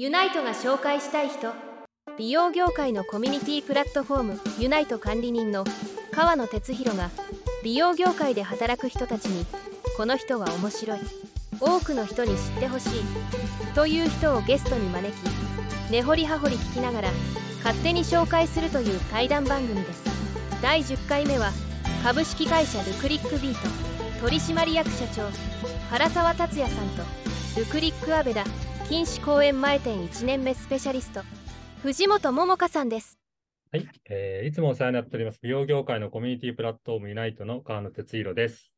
ユナイトが紹介したい人。美容業界のコミュニティプラットフォームユナイト管理人の川野哲弘が美容業界で働く人たちにこの人は面白い。多くの人に知ってほしい。という人をゲストに招き根掘り葉掘り聞きながら勝手に紹介するという対談番組です。第10回目は株式会社ルクリックビート取締役社長原沢達也さんとルクリックアベダ錦糸公園前店1年目スペシャリスト藤本桃香さんですはい、えーいつもお世話になっております。美容業界のコミュニティプラットフォームユナイトの川野哲弘です。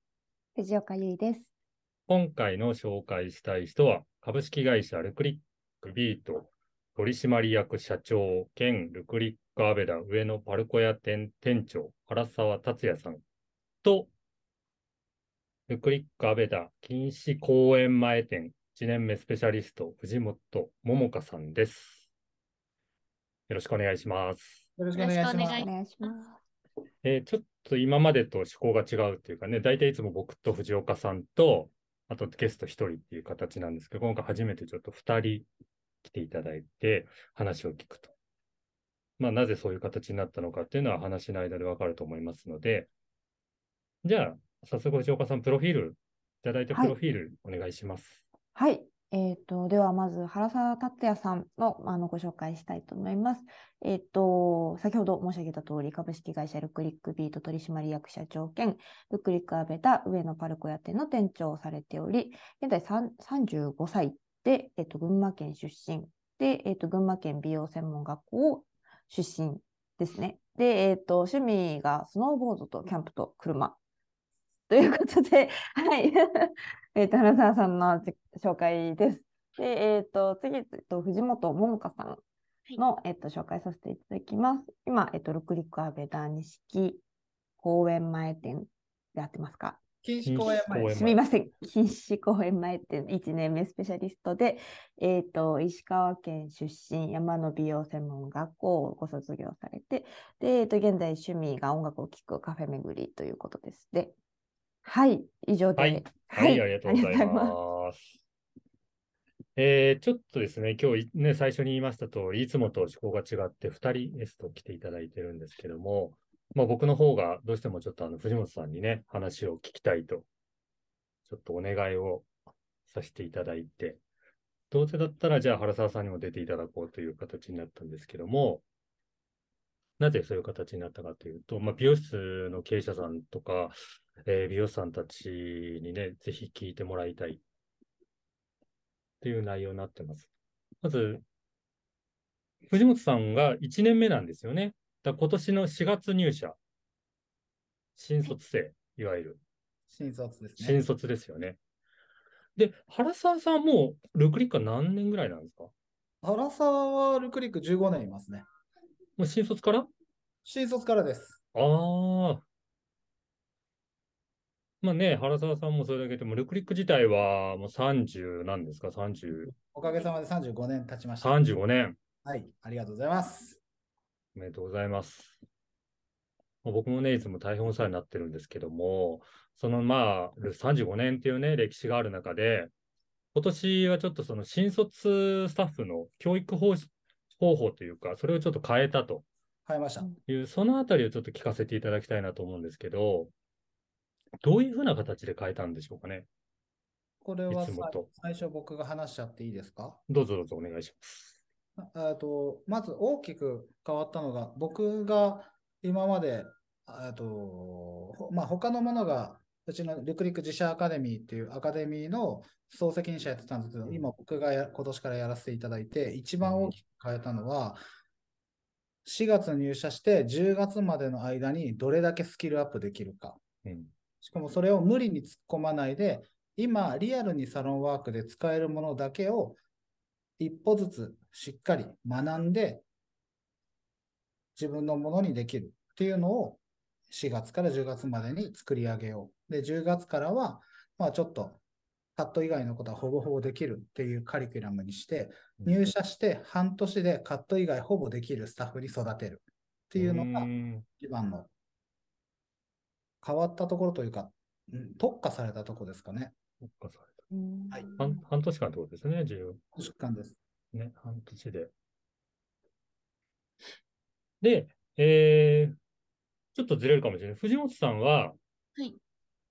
藤岡優衣です。今回の紹介したい人は、株式会社ルクリックビート取締役社長兼ルクリックアベダ上野パルコ屋店店長原沢達也さんと、ルクリックアベダ錦糸公園前店1年目スペシャリスト藤本桃香さんです。よろしくお願いします。よろしくお願いします。えーちょっと今までと趣向が違うっていうかね、大体いつも僕と藤岡さんと、あとゲスト1人っていう形なんですけど、今回初めてちょっと2人来ていただいて話を聞くと。まあ、なぜそういう形になったのかっていうのは話の間でわかると思いますので、じゃあ、早速藤岡さん、プロフィール、いただいたプロフィールお願いします。はい。えっと、ではまず原沢達也さんのあのご紹介したいと思います。えっと、先ほど申し上げた通り、株式会社ルクリックビート取締役社長兼、ルクリックアベタ上野パルコ屋店の店長をされており、現在35歳で、えっと、群馬県出身で、えっと、群馬県美容専門学校出身ですね。で、えっと、趣味がスノーボードとキャンプと車ということで、はい。えっと、原沢さんの自紹介です。で、えっと、次、えっと、藤本桃香さんの、えっと、紹介させていただきます。今、えっと、ルクリックアベダ錦公園前店でやってますか？錦糸公園前すすみません。錦糸公園前店1 年目スペシャリストで、えっと、石川県出身、山の美容専門学校をご卒業されて、で、えっと、現在趣味が音楽を聴くカフェ巡りということです。で、はい、以上で。はいはい、ありがとうございます。えーちょっとですね、今日ね、最初に言いました通り、いつもと趣向が違って2人ゲスト来ていただいてるんですけども、まあ僕の方がどうしてもちょっとあの藤本さんにね、話を聞きたいと、ちょっとお願いをさせていただいて、どうせだったらじゃあ原沢さんにも出ていただこうという形になったんですけども、なぜそういう形になったかというと、まあ、美容室の経営者さんとか、えー美容師さんたちにね、ぜひ聞いてもらいたいっていう内容になってます。まず、藤本さんが1年目なんですよね。だ今年の4月入社。新卒生、いわゆる。新卒ですね。新卒ですよね。で、原沢さんはもうルクリックは何年ぐらいなんですか？原沢はルクリック15年いますね。もう新卒から？新卒からです。ああ。まあね、原沢さんもそれだけでも、ルクリック自体はもう30なんですか ?30、おかげさまで35年経ちました。35年。はい、ありがとうございます。おめでとうございます。まあ僕もね、いつも大変お世話になってるんですけども、そのまあ、35年っていうね、歴史がある中で、今年はちょっとその新卒スタッフの教育方針方法というか、それをちょっと変えたと変えました。いう、そのあたりをちょっと聞かせていただきたいなと思うんですけど、どういうふうな形で変えたんでしょうかね？これはいさつもと最初僕が話しちゃっていいですか？どうぞどうぞお願いします。ああとまず大きく変わったのが、僕が今まで、あとほまあ、他のものが、うちのルクリック自社アカデミーっていうアカデミーの総責任者やってたんですけど、今僕がや今年からやらせていただいて、一番大きく変えたのは、4月入社して10月までの間にどれだけスキルアップできるか。うん。しかもそれを無理に突っ込まないで、今、リアルにサロンワークで使えるものだけを一歩ずつしっかり学んで、自分のものにできるっていうのを4月から10月までに作り上げよう。で、10月からは、まあちょっとカット以外のことはほぼほぼできるっていうカリキュラムにして、入社して半年でカット以外ほぼできるスタッフに育てるっていうのが一番の変わったところというか、うん特化されたところですかね。そっかそれうんはい半半年間ってことですね、自由。疾患です。ね、半年で。で、えー、ちょっとずれるかもしれない。藤本さんは、はい。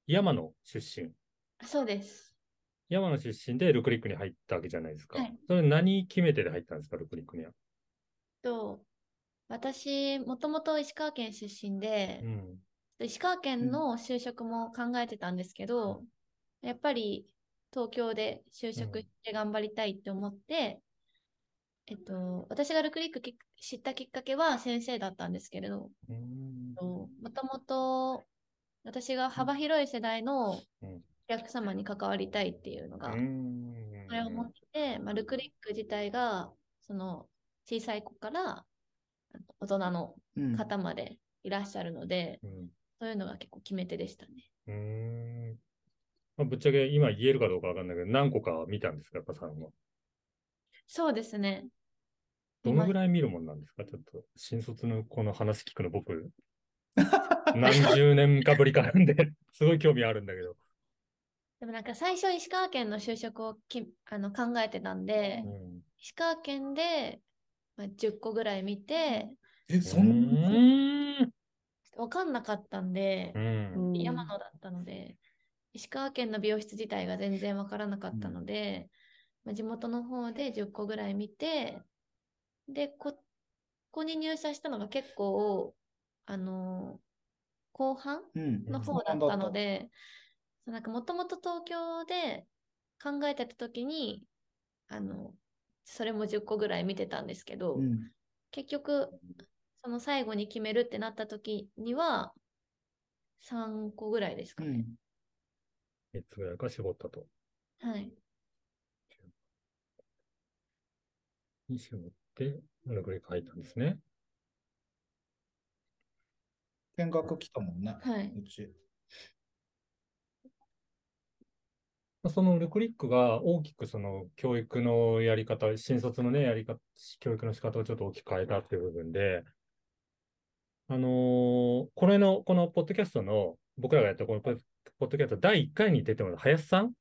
山野出身。そうです。山野出身でルクリックに入ったわけじゃないですか。はいそれ何決め手で入ったんですか、ルクリックには。と、私、もともと石川県出身でう、ん。石川県の就職も考えてたんですけど、やっぱり東京で就職して頑張りたいって思って、えっと、私がルクリックき知ったきっかけは先生だったんですけれど、うん。もともと私が幅広い世代のうん。お客様に関わりたいっていうのが、うん。それを思って、まあ、ルクリック自体がその小さい子から大人のうん。方までいらっしゃるので、うんそういうのが結構決め手でしたね。うーんまあ、ぶっちゃけ今言えるかどうかわかんないけど、何個か見たんですか、やっぱさんは。そうですね。どのぐらい見るもんなんですか？ちょっと、新卒のこの話聞くの僕、何十年かぶりかなんで、すごい興味あるんだけど。でもなんか最初石川県の就職をきあの考えてたんで、うん石川県で、まあ、10個ぐらい見て、え、そんな分かんなかったんでう、ん。山野だったので、石川県の美容室自体が全然分からなかったので、まあ、地元の方で10個ぐらい見て、で、こここに入社したのが結構、あの後半うんの方だったので、そうなんかもともと東京で考えてた時に、あの、それも10個ぐらい見てたんですけど、うん。結局、その最後に決めるってなった時には、3個ぐらいですかね。うん3つぐらいか絞ったと。はい。に絞って、ルクリック入ったんですね。見学来たもんね。はい。うち。そのルクリックが大きくその教育のやり方、新卒のね、やり方、教育の仕方をちょっと大きく変えたっていう部分で、あのーこれの、このポッドキャストの、僕らがやったこのポッドキャスト第1回に出てもらった林さん？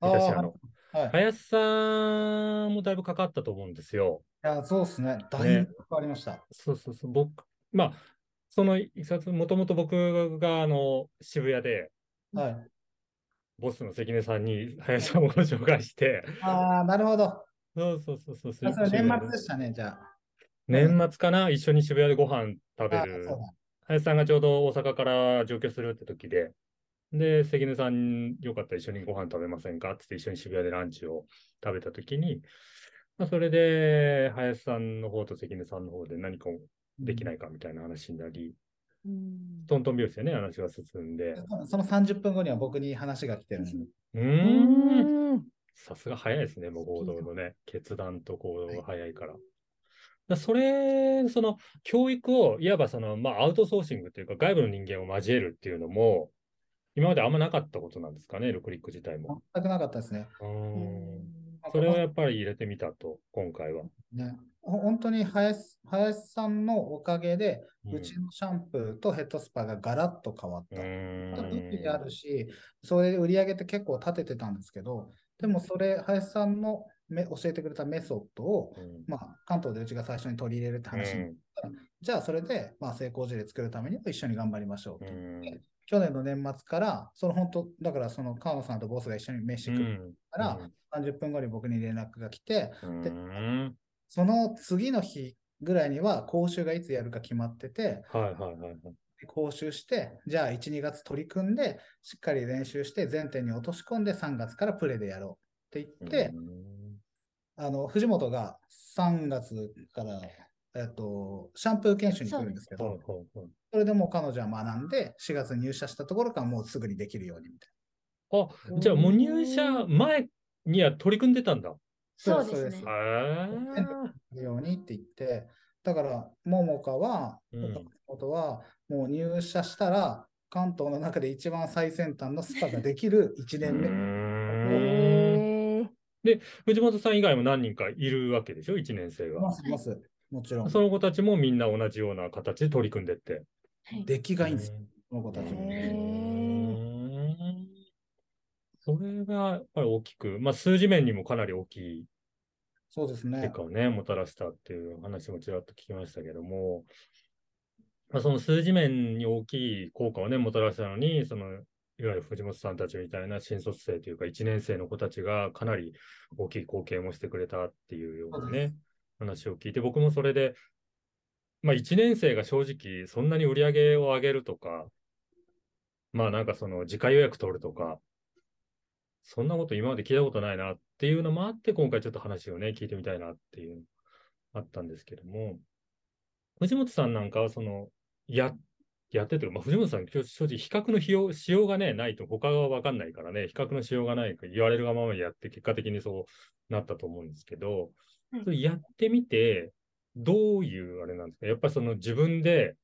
あ東屋の。あ、はい。い林さんもだいぶかかったと思うんですよ。や、そうですね。だいぶ変わりました。そうそうそう。僕、まあ、そのいきさつ、もともと僕があの渋谷で、はい。ボスの関根さんに林さんをご紹介して、ああ、なるほど。そうそうそうそう。あそ年末でしたね、じゃあ。年末かな？一緒に渋谷でご飯食べある。林さんがちょうど大阪から上京するって時で、で、関根さん、よかったら一緒にご飯食べませんか？ってって一緒に渋谷でランチを食べた時に、まあ、それで、林さんの方と関根さんの方で何かできないかみたいな話になり、うん。トントン拍子でね、話が進んで、その30分後には僕に話が来てるんです。うん、ん。さすが早いですね、もう行動のね、決断と行動が早いから。だそれ、その教育を、いわばその、まあ、アウトソーシングというか、外部の人間を交えるっていうのも、今まであんまなかったことなんですかね、ルクリック自体も。全くなかったですね。それをやっぱり入れてみたと、今回は。ね、ほ本当に林林さんのおかげで、うんうちのシャンプーとヘッドスパがガラッと変わっうた。ー意味であんるし、それで売り上げって結構立ててたんですけど、でもそれ、林さんのめ教えてくれたメソッドを、うん。まあ、関東でうちが最初に取り入れるって話になったら、じゃあそれで、まあ、成功事例作るためにも一緒に頑張りましょううと言ってん。去年の年末から、その本当、だからその川野さんとボスが一緒に飯う食るん。から、30分後に僕に連絡が来て、うん。でうんその次の日ぐらいには講習がいつやるか決まってて、はいはいはいはい。講習して、じゃあ1、2月取り組んで、しっかり練習して、全店に落とし込んで3月からプレーでやろうって言って、うんあの藤本が3月から、えっと、シャンプー研修に来るんですけど、それでもう彼女は学んで、4月入社したところからもうすぐにできるようにみたいあ、じゃあもう入社前には取り組んでたんだ。そうですね。そうです。ようにって言って、だから、ももかは、うん。藤本は、もう入社したら、関東の中で一番最先端のスパができる1年目。うーんへー藤本さん以外も何人かいるわけでしょ ?1 年生がいま。す、います。もちろん。その子たちもみんな同じような形で取り組んでって。はい出来がいいんですよ、この子たちうも。それがやっぱり大きく、まあ数字面にもかなり大きい。そうですね結。果をね、もたらしたっていう話もちらっと聞きましたけども、まあ、その数字面に大きい効果をね、もたらしたのに、その、いわゆる藤本さんたちみたいな新卒生というか1年生の子たちがかなり大きい貢献をしてくれたっていうようなね、話を聞いて、僕もそれで、まあ1年生が正直そんなに売り上げを上げるとか、まあなんかその自家予約取るとか、そんなこと今まで聞いたことないなっていうのもあって、今回ちょっと話をね、聞いてみたいなっていう、あったんですけども、藤本さんなんかはその、や、やっててる、まあ、藤本さん、今日正直比較のしようしようがね、ないと他がわかんないからね、比較のしようがないから言われるがままにやって、結果的にそうなったと思うんですけど、はいそれやってみて、どういうあれなんですか？やっぱりその自分で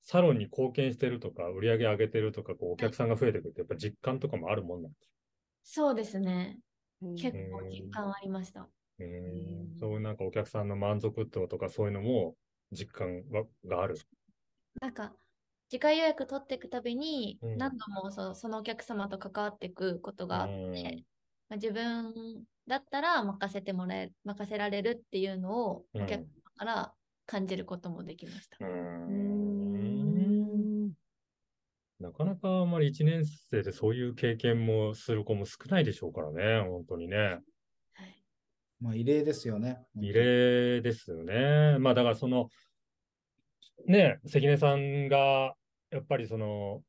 サロンに貢献してるとか、売り上げ上げてるとか、こうお客さんが増えてくるって、やっぱ実感とかもあるもんなんですそうですね。うん結構実感ありました。えうんーそういうなんかお客さんの満足度とかそういうのも実感はがある。なんか、次回予約取っていくたびに、うん何度もそそのお客様と関わっていくことがあって、うんまあ、自分だったら任せてもらえ、任せられるっていうのをうんお客様から感じることもできました。うーうんんなかなかあんまり1年生でそういう経験もする子も少ないでしょうからね、本当にね。はいまあ、異例ですよね。異例ですよね。まあだからその、ね、関根さんが、やっぱりその、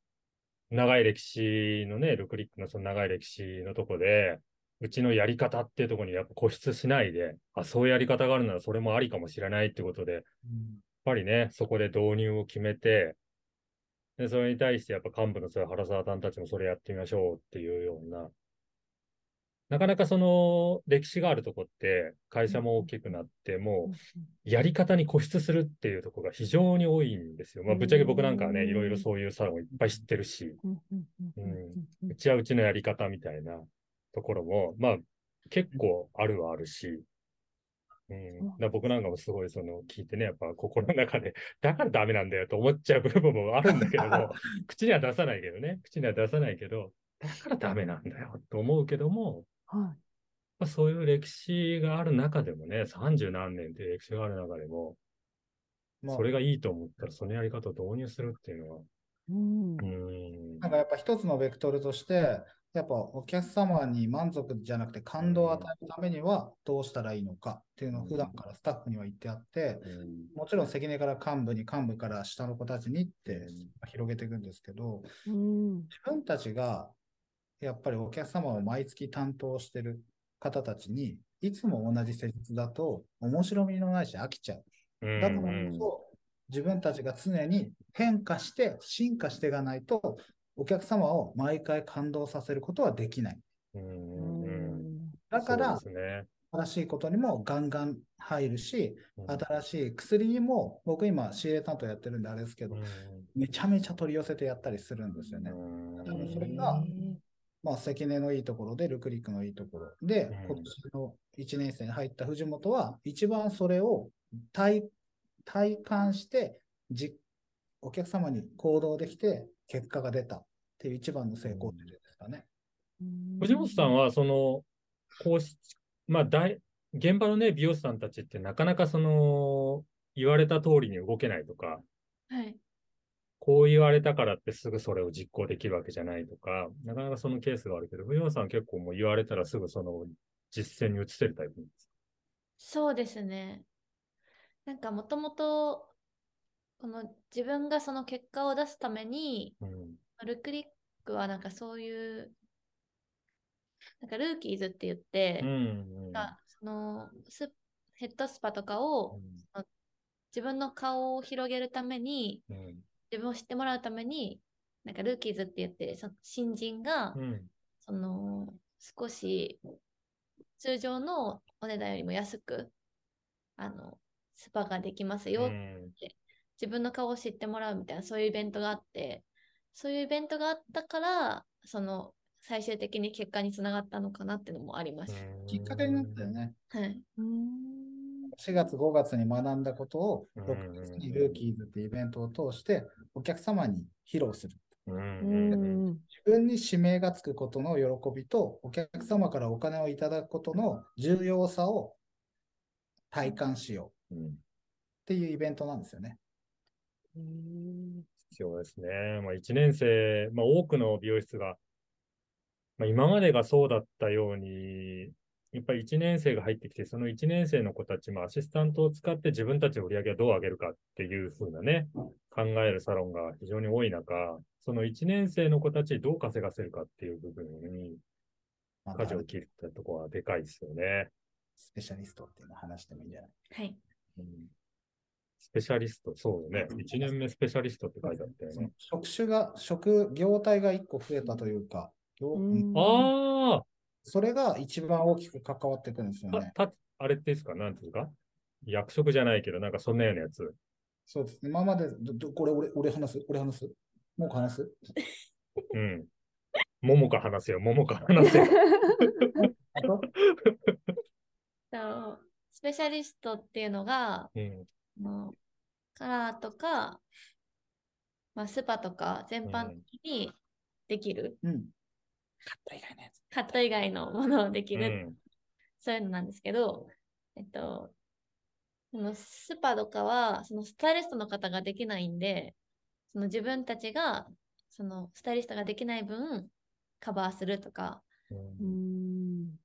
長い歴史のね、ルクリックのその長い歴史のとこで、うちのやり方っていうところにやっぱ固執しないで、あ、そういうやり方があるならそれもありかもしれないってことで、やっぱりね、そこで導入を決めて、で、それに対してやっぱ幹部のそういう原沢さんたちもそれやってみましょうっていうような、なかなかその歴史があるとこって会社も大きくなって、もうやり方に固執するっていうところが非常に多いんですよ。まあ、ぶっちゃけ僕なんかはね、うん。いろいろそういうサロンをいっぱい知ってるし、うん。うちはうちのやり方みたいなところも、まあ、結構あるはあるし、うん、だ僕なんかもすごいその聞いてね、やっぱ心の中で、だからダメなんだよと思っちゃう部分もあるんだけども、口には出さないけどね、口には出さないけど、だからダメなんだよと思うけども、はい。まあ、そういう歴史がある中でもね、30何年っていう歴史がある中でも、まあ。それがいいと思ったらそのやり方を導入するっていうのは、うん。うーん。なんかやっぱ一つのベクトルとして、やっぱお客様に満足じゃなくて感動を与えるためにはどうしたらいいのかっていうのを普段からスタッフには言ってあって、もちろん関根から幹部に幹部から下の子たちにって広げていくんですけど、うん。自分たちがやっぱりお客様を毎月担当してる方たちにいつも同じ施術だと面白みのないし飽きちゃう。うんだからこそ、自分たちが常に変化して、進化していかないと、お客様を毎回感動させることはできない。だから、新しいことにもガンガン入るし、うん新しい薬にも、僕今、仕入れ担当やってるんであれですけど、めちゃめちゃ取り寄せてやったりするんですよね。うん多分それがまあ、関根のいいところで、ルクリックのいいところ。で、うん。今年の1年生に入った藤本は、一番それを体体感してじ、お客様に行動できて、結果が出た。っていう一番の成功例ですかね。藤本さんは、その、こうし、まあ、大、現場のね、美容師さんたちってなかなかその、言われた通りに動けないとか、はい。こう言われたからってすぐそれを実行できるわけじゃないとか、なかなかそのケースがあるけど、藤本さんは結構もう言われたらすぐその実践に移せるタイプなんですそうですね。なんかもともと、この自分がその結果を出すために、か。うん。ルクリックはなんかそういう、なんかルーキーズって言って、うん、うん。がそのスヘッドスパとかを自分の顔を広げるために、うん。自分を知ってもらうために、なんかルーキーズって言って、そ新人が、うん。その少し通常のお値段よりも安く、あの、スパができますよ、うん自分の顔を知ってもらうみたいな、そういうイベントがあって、そういうイベントがあったから、その、最終的に結果につながったのかなっていうのもあります。きっかけになったよね。はい。うん4月、5月に学んだことを、うん6月にルーキーズっていうイベントを通して、お客様に披露する。うん。ううん。ん自分に指名がつくことの喜びと、お客様からお金をいただくことの重要さを体感しよううん。っていうイベントなんですよね。必要ですね。まあ、1年生、まあ、多くの美容室が、まあ、今までがそうだったように、やっぱり1年生が入ってきて、その1年生の子たちもアシスタントを使って自分たちの売り上げをどう上げるかっていう風なね、考えるサロンが非常に多い中、その1年生の子たちにどう稼がせるかっていう部分にまあ舵を切ったところはでかいですよね。スペシャリストっていうのを話してもいいんじゃない？はい。うんスペシャリスト、そうね。1年目スペシャリストって書いてあったよね。職種が、職業態が1個増えたというか、業うんあそれが一番大きく関わってくるんですよあ、ね。た、たあれですか？なんていうか？役職じゃないけど、なんかそんなようなやつ。そうですね。今まで、どどこれ俺、俺話す？俺話す？もう話す？うん。桃か話せよ、桃か話せよ。スペシャリストっていうのが、うん。もうカラーとか、まあ、スパとか全般的にできる、うん。カット以外のやつ。カット以外のものをできる、うん。そういうのなんですけど、えっと、そのスパとかは、そのスタイリストの方ができないんで、その自分たちが、そのスタイリストができない分、カバーするとか、うん。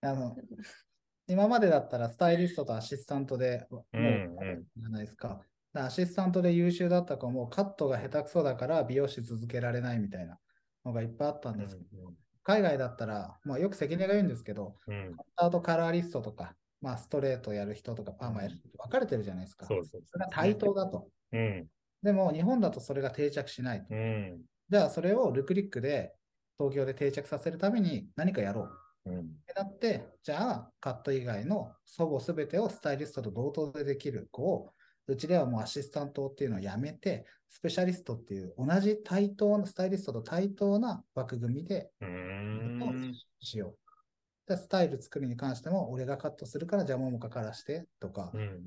あの、今までだったらスタイリストとアシスタントで、もう、うん。うんじゃないですか。アシスタントで優秀だった子もカットが下手くそだから美容師続けられないみたいなのがいっぱいあったんですけど、海外だったら、まあ、よく関根が言うんですけど、うん。カッターとカラーリストとか、まあ、ストレートやる人とかパーマやる人分かれてるじゃないですか。そうそうそれが対等だと。うん。でも日本だとそれが定着しないと。うん。じゃあそれをルクリックで東京で定着させるために何かやろう。うん。ってなって、じゃあカット以外のほぼ全てをスタイリストと同等でできる子を、うちではもうアシスタントっていうのをやめて、スペシャリストっていう同じ対等な、スタイリストと対等な枠組みで。しよう。でスタイル作るに関しても、俺がカットするから、じゃあももかからしてとか、うん。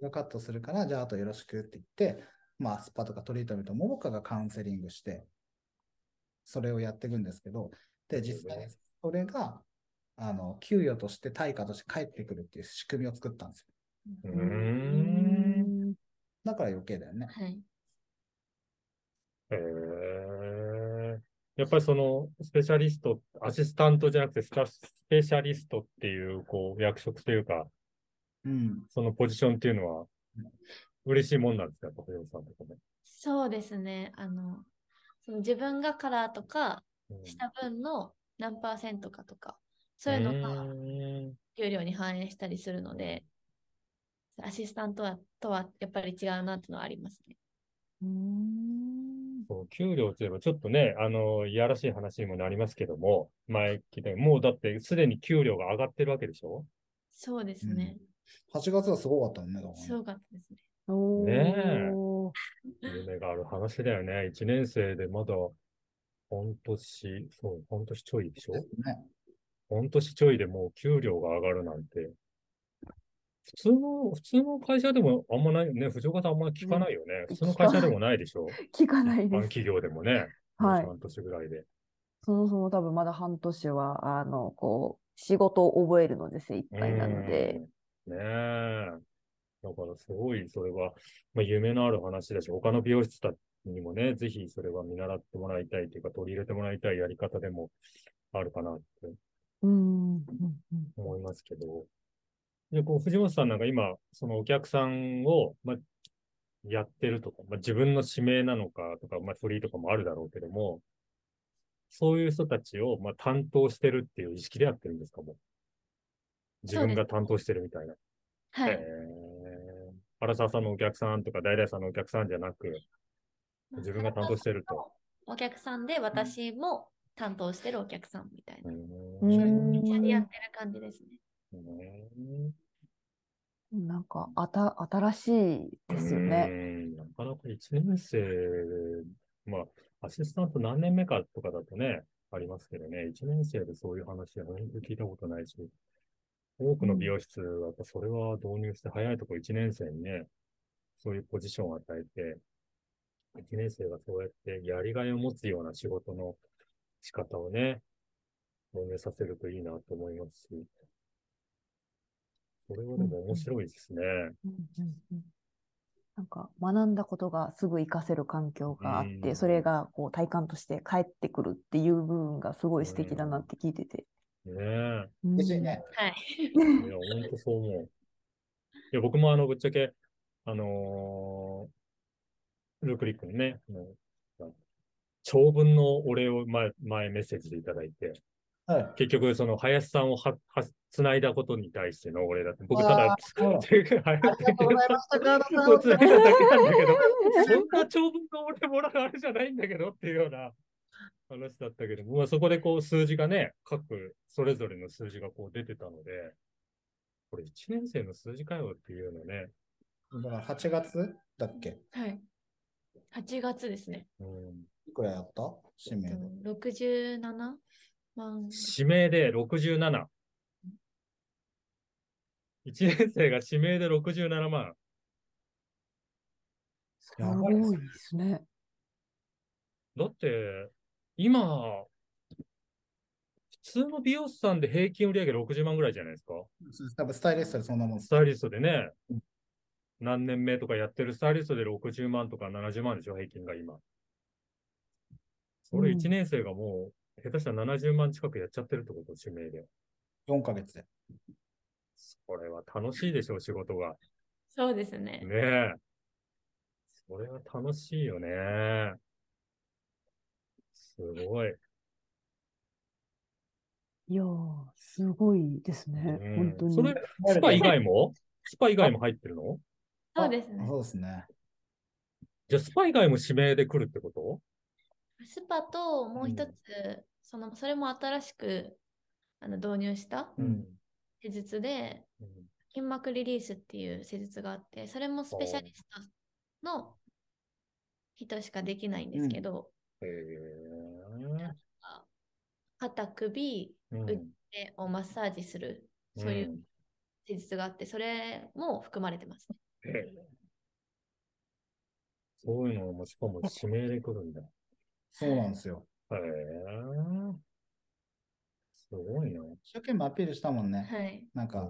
俺がカットするから、じゃああとよろしくって言って、まあ、スパとかトリートメント、ももかがカウンセリングして、それをやっていくんですけど、で、実際にそれが、あの、給与として対価として返ってくるっていう仕組みを作ったんですよ。うーん。だから余計だよね。はい。へえ。やっぱりその、スペシャリスト、アシスタントじゃなくてスペシャリストっていう、こう、役職というか、うん。そのポジションっていうのは、嬉しいもんなんですか、やっぱ藤本さんとかね。そうですね。あの、その自分がカラーとかうんした分の何パーセントかとか、そういうのが給料に反映したりするので、アシスタントはとはやっぱり違うなっていうのはありますね。うんそう給料といえば、ちょっとね、あの、いやらしい話にもなりますけども、前聞いたもうだってすでに給料が上がってるわけでしょ？そうですね。8月はすごかったよね。だからねすごかったですね。おねえー夢がある話だよね。1年生でまだ半年、そう、半年ちょいでしょ？ね。半年ちょいでもう給料が上がるなんて。普通の、普通の会社でもあんまないよね。藤岡さんあんま聞かないよね。普通の会社でもないでしょ。聞かないです。企業でもね。はい半年ぐらいで。そもそも多分まだ半年は、あの、こう、仕事を覚えるので精一杯なので、うん。ねえ。だからすごい、それは、まあ、夢のある話だし、他の美容室たちにもね、ぜひそれは見習ってもらいたいというか、取り入れてもらいたいやり方でもあるかなってうん思いますけど。で、こう、藤本さんなんか今、そのお客さんを、まあ、やってるとか、まあ、自分の指名なのかとか、まあ、フリーとかもあるだろうけども、そういう人たちを、まあ、担当してるっていう意識でやってるんですかもう？自分が担当してるみたいな。はい。えー、原沢さんのお客さんとか、大々さんのお客さんじゃなく、自分が担当してると。お客さんで私も担当してるお客さんみたいな。ううん一緒にやっんてる感じですね。なんか、あた、新しいですようね。ん。なかなか1年生、まあ、アシスタント何年目かとかだとね、ありますけどね、1年生でそういう話は本当に聞いたことないし、多くの美容室はそれは導入して早いところ1年生にね、そういうポジションを与えて、1年生がそうやってやりがいを持つような仕事の仕方をね、導入させるといいなと思いますし、それはでも面白いですね。うんうんうんなんか学んだことがすぐ活かせる環境があって、うんそれがこう体感として返ってくるっていう部分がすごい素敵だなって聞いてて。ねえ。うん嬉しいね。はい。いや、本当そう思う。いや、僕もあの、ぶっちゃけ、あのールークリックにね、あの長文のお礼を前、前メッセージでいただいて、はい。結局、その、林さんをは、は、つないだことに対してのお礼だって、僕ただあ、ーていうん。いだだけなんだけど、そんな長文の俺もらうあれじゃないんだけどっていうような話だったけど、まあ、そこでこう数字がね、各それぞれの数字がこう出てたので、これ1年生の数字かよっていうのね、だから8月だっけはい。8月ですね。うん、いくらやった指名で。67万。指名で67。1年生が指名で67万。すごいですね。だって、今、普通の美容師さんで平均売上60万ぐらいじゃないですか。多分スタイリストでそんなもんスタイリストでね、何年目とかやってるスタイリストで60万とか70万でしょ、平均が今。それうん1年生がもう、下手したら70万近くやっちゃってるってこと、指名で。4ヶ月で。これは楽しいでしょう、仕事が。そうですね。ねえ。それは楽しいよね。すごい。いやー、すごいですね。うん本当に。それ、スパ以外も？スパ以外も入ってるの？そうですね。そうですね。じゃあ、スパ以外も指名で来るってこと？スパともう一つ、そのそれも新しくあの導入したうん。施術で、うん。筋膜リリースっていう施術があって、それもスペシャリストの人しかできないんですけど、へえ。肩、首、うん。腕をマッサージする、そういう施術があって、それも含まれてますね。へえ。そういうのもしかも指名で来るんだ。へそうなんですよ。え。すごいな。一生懸命アピールしたもんね。はい。なんか、へ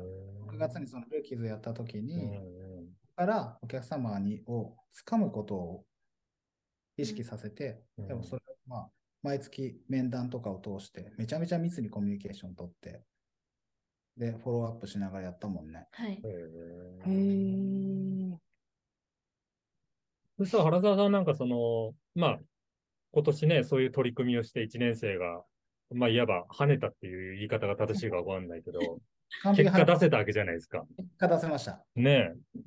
9月にそのルーキーズやった時えに、うんからお客様にを掴むことを意識させて、うんでもそれをまあ毎月面談とかを通してめちゃめちゃ密にコミュニケーション取ってでフォローアップしながらやったもんね。はい。へへえ。ーそしたら原沢さんなんかその、まあ、今年ね、そういう取り組みをして1年生が、まあ、いわば跳ねたっていう言い方が正しいかわかんないけど、結果出せせたわけじゃないですか。結果出せました。ねえ。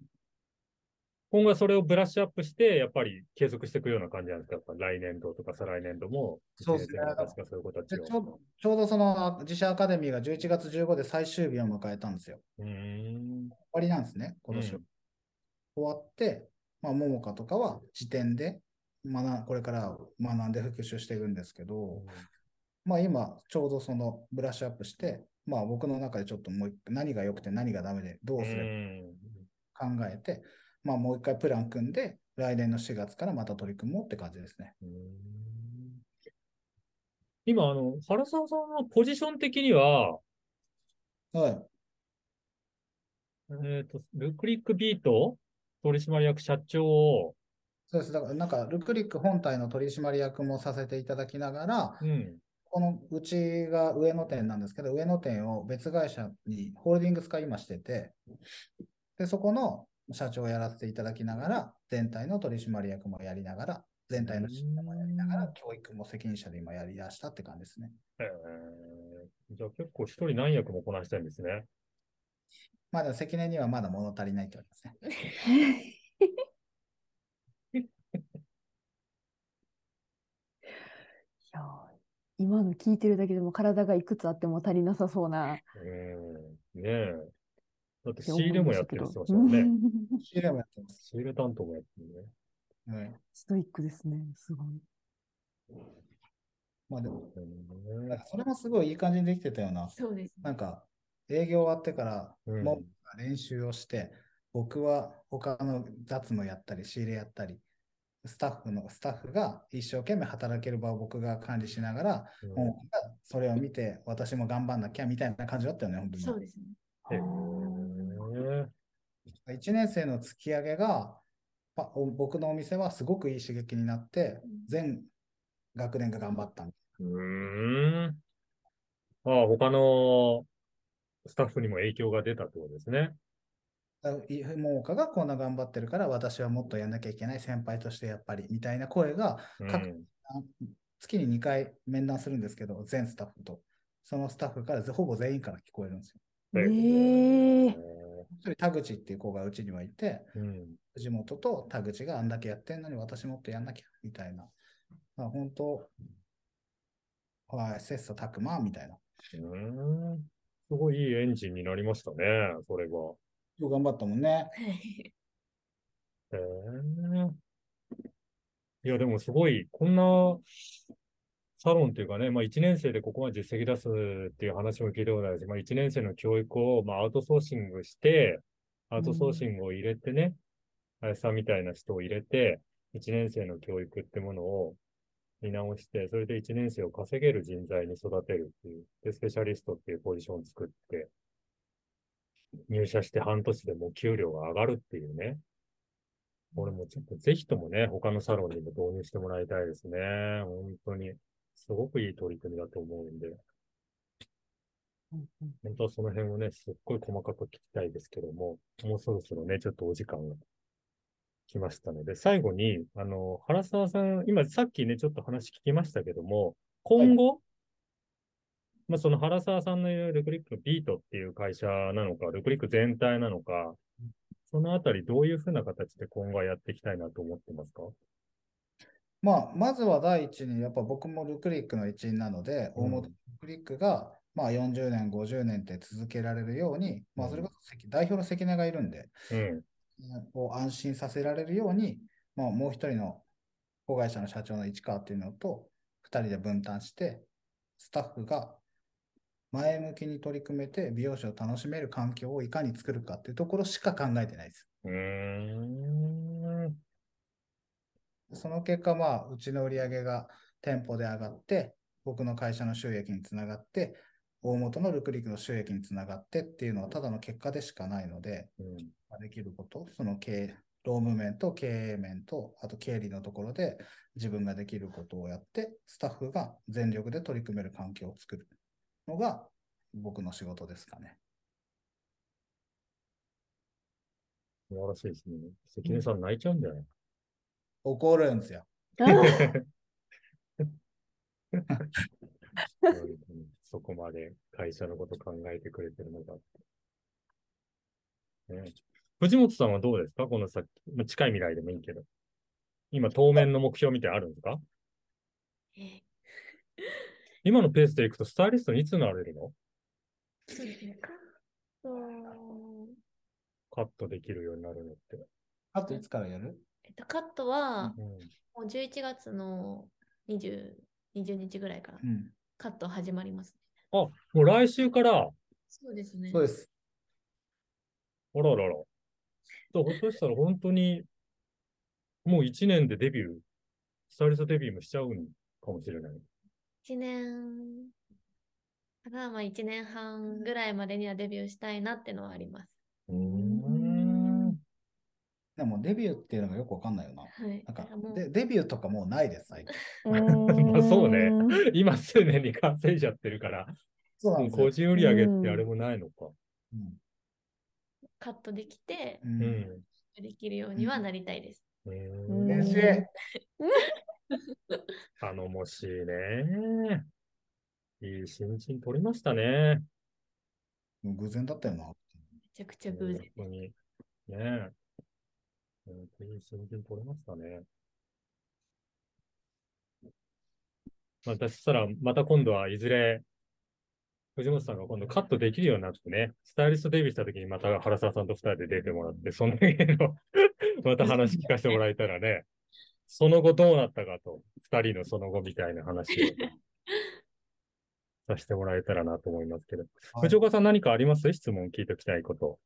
今後はそれをブラッシュアップして、やっぱり継続していくような感じなんですか？来年度とか再来年度も、そうですね1年生の確かそういう子たちちょうどちょうどその自社アカデミーが11月15で最終日を迎えたんですよ。うーん。終わりなんですね、今年は。うん終わって、まあ、ももかとかは時点で学これから学んで復習していくんですけど、まあ今、ちょうどそのブラッシュアップして、まあ僕の中でちょっともう何が良くて何がダメでどうすれば考えて、まあもう一回プラン組んで、来年の4月からまた取り組もうって感じですね。うん今、あの、原沢さんのポジション的には、はい。えっ、と、ルクリックビート取締役社長を、そうです。だからなんか、ルクリック本体の取締役もさせていただきながら、うん。このうちが上野店なんですけど、上野店を別会社にホールディングス化今してて、で、そこの社長をやらせていただきながら、全体の取締役もやりながら、全体の診断もやりながら、教育も責任者で今やりだしたって感じですね。えー、じゃあ結構一人何役もこなしたいんですね。まだ関根にはまだ物足りないって言われますね。いやー今の聞いてるだけでも体がいくつあっても足りなさそうな。うん。ねえ。だってって仕入れもやってる思いま人だね。仕入れもやってます。仕入れ担当もやってるね。はい。ストイックですね。すごい。まあでも、うんなんかそれもすごいいい感じにできてたよな。そうですね。なんか、営業終わってから、うんもう練習をして、僕は他の雑務やったり、仕入れやったり、スタッフのスタッフが一生懸命働ける場を僕が管理しながら、うんもうそれを見て、私も頑張んなきゃみたいな感じだったよね、本当に。そうですね。へー1年生の突き上げが、僕のお店はすごくいい刺激になって、全学年が頑張った。うーん。ああ、他のスタッフにも影響が出たってことですね。いもう岡がこんな頑張ってるから、私はもっとやんなきゃいけない先輩としてやっぱりみたいな声が各うん。あ月に2回面談するんですけど、全スタッフと。そのスタッフからぜほぼ全員から聞こえるんですよ。えええ一人田口っていう子がうちにはいて、うん。藤本と田口があんだけやってんのに私もっとやんなきゃみたいな。まあ、本当、はい、切磋琢磨みたいな。うーん。すごいいいエンジンになりましたね、それが。よく頑張ったもんね。え。いや、でもすごい、こんなサロンっていうかね、まあ1年生でここまで実績出すっていう話も聞いたことないし、まあ1年生の教育をまあアウトソーシングして、アウトソーシングを入れてね、林さんみたいな人を入れて、1年生の教育ってものを見直して、それで1年生を稼げる人材に育てるっていう、で、スペシャリストっていうポジションを作って、入社して半年でもう給料が上がるっていうね。俺もちょっとぜひともね、他のサロンにも導入してもらいたいですね。本当に。すごくいい取り組みだと思うんで、本当はその辺をね、すっごい細かく聞きたいですけども、もうそろそろね、ちょっとお時間が来ましたので、最後に、あの、原沢さん、今さっきね、ちょっと話聞きましたけども、今後、まあ、その原沢さんの言うルクリックのビートっていう会社なのか、ルクリック全体なのか、そのあたりどういうふうな形で今後はやっていきたいなと思ってますか？まあ、まずは第一に、やっぱ僕もルクリックの一員なので、うん。大元ルクリックが、まあ、40年、50年って続けられるように、まあ、それこそ関代表の関根がいるんで、うん。を安心させられるように、まあ、もう一人の子会社の社長の市川っていうのと、二人で分担して、スタッフが前向きに取り組めて、美容師を楽しめる環境をいかに作るかっていうところしか考えてないです。その結果、まあ、うちの売り上げが店舗で上がって、僕の会社の収益につながって、大元のルクリックの収益につながってっていうのはただの結果でしかないので、うん。まあできること、その経営、労務面と経営面と、あと経理のところで自分ができることをやって、スタッフが全力で取り組める環境を作るのが僕の仕事ですかね。素晴らしいですね。関根さん泣いちゃうんじゃない？怒るんですよ。うんそこまで会社のこと考えてくれてるのが。ね、藤本さんはどうですか？この先、まあ近い未来でもいいけど。今、当面の目標みたいなのあるんですか？え今のペースでいくと、スタイリストにいつなれるの？そうですね。そうカットできるようになるのって。あといつからやる？えっと、カットは、うん、もう11月の20、20日ぐらいからうん。カット始まります。あ、もう来週から、あそうですね。そうです。ららら。そうひょっとしたら本当に、もう1年でデビュー、スタイリストデビューもしちゃうんかもしれない。1年から、まあ1年半ぐらいまでにはデビューしたいなってのはあります。うーん。でもデビューっていうのがよくわかんないよな。はい。なんかでデビューとかもうないです、最近。まあ そうね。今数年に稼いじゃってるから、そうなんですよ。個人売り上げってあれもないのか。うんカットできて、ううんん。できるようにはなりたいです。ううんーん嬉しい。頼もしいね。いい新人取りましたね。偶然だったよな。めちゃくちゃ偶然。本当に。ねえ。本当にいい新人取れましたね。まあ、そしたら、また今度はいずれ、藤本さんが今度カットできるようになってね、スタイリストデビューした時にまた原沢さんと二人で出てもらって、その辺のまた話聞かせてもらえたらね、その後どうなったかと、二人のその後みたいな話を させてもらえたらなと思いますけど。はい藤岡さん何かあります？質問聞いておきたいこと。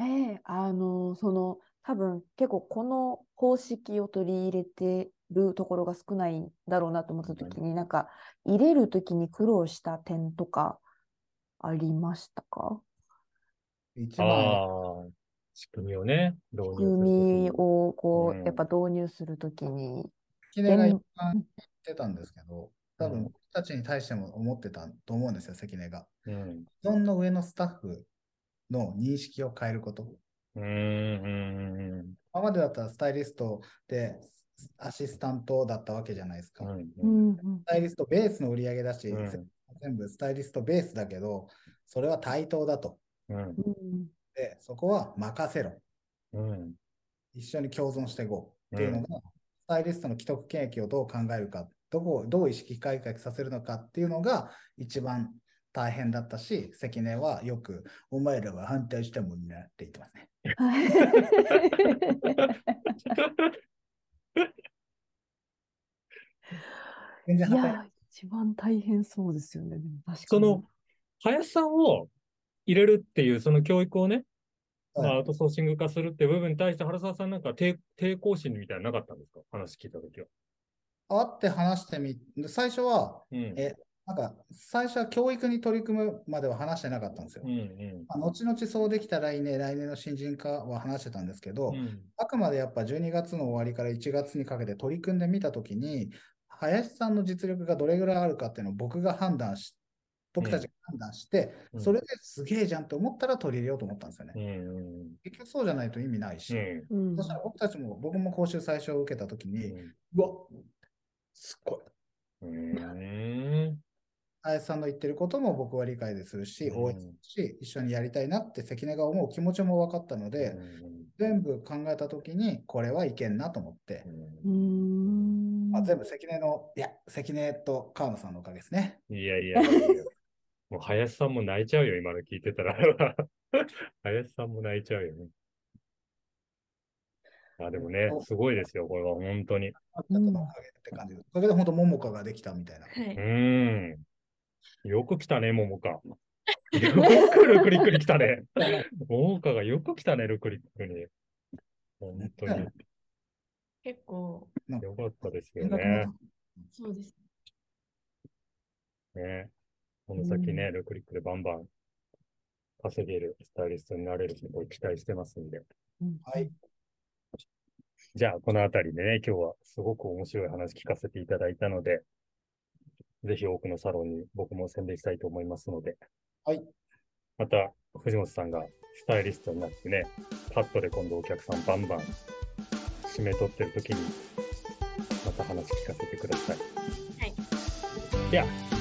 ええあの、その、多分結構この方式を取り入れてるところが少ないんだろうなと思ったときに、なんか入れるときに苦労した点とかありましたか？一番。仕組みをね、導入する仕組みをこう、うんやっぱ導入するときに、関根が一現番言ってたんですけど、多うん分僕たちに対しても思ってたと思うんですよ、関根が。うん。既存の上のスタッフの認識を変えること。うーん。うん今までだったらスタイリストでアシスタントだったわけじゃないですか。うんスタイリストベースの売り上げだし、うん全部スタイリストベースだけど、それは対等だと。うん。うんで、そこは任せろ。うん。一緒に共存していこうっていうのが、スタイリストの既得権益をどう考えるか、どこをどう意識改革させるのかっていうのが一番大変だったし、関根はよく、お前らは反対したもんなって言ってますね。全然い。や、一番大変そうですよね。でも確かにその、林さんを入れるっていう、その教育をね、まあ、はいアウトソーシング化するって部分に対して、原沢さんなんか抵抵抗心みたいなのなかったんですか？話聞いたときは。会って話してみ、最初は、うん。えなんか、最初は教育に取り組むまでは話してなかったんですようん。うん。まあ後々そうできたらいいね、来年の新人化は話してたんですけど、うんあくまでやっぱ12月の終わりから1月にかけて取り組んでみたときに、林さんの実力がどれぐらいあるかっていうのを僕が判断し、僕たちが判断して、うん。それですげえじゃんと思ったら取り入れようと思ったんですよね。うん。うん結局そうじゃないと意味ないし、うんうん。そしたら僕たちも、僕も講習最初受けたときに、ううわ、すっごい。んうん林さんの言ってることも僕は理解でするし、うん。応援するし、一緒にやりたいなって関根が思う気持ちも分かったので、全部考えたときに、これはいけんなと思って、うーん。まあ、全部関根の、いや、関根と川野さんのおかげですね。いやいや。もう林さんも泣いちゃうよ、今の聞いてたら。林さんも泣いちゃうよね。あ、でもね、すごいですよ、これは本当に。うあったのおかげって感じ。おかげで本当、桃香ができたみたいな。はい。ーん。よく来たね、桃香。よくルクリックに来たね。桃香がよく来たね、ルクリックに。本当に。結構、よかったですよね。もそうです。ね。この先ね、ルクリックでバンバン稼げるスタイリストになれることを期待してますんで。うんはい。じゃあ、このあたりでね、今日はすごく面白い話聞かせていただいたので、ぜひ多くのサロンに僕も宣伝したいと思いますので、はい。また、藤本さんがスタイリストになってね、パッドで今度お客さんバンバン締め取ってる時に、また話聞かせてください。はい。では、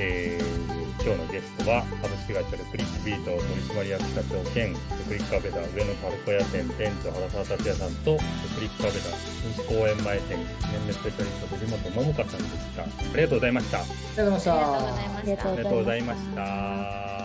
えー今日のゲストは、株式会社ルクリックビート取締役社長兼、ルクリックアベダ上野パルコ屋店店長原沢達也さんと、ルクリックアベダ新地公園前店年目スペシャリスト藤本桃香さんでした。ありがとうございました。ありがとうございました。ありがとうございました。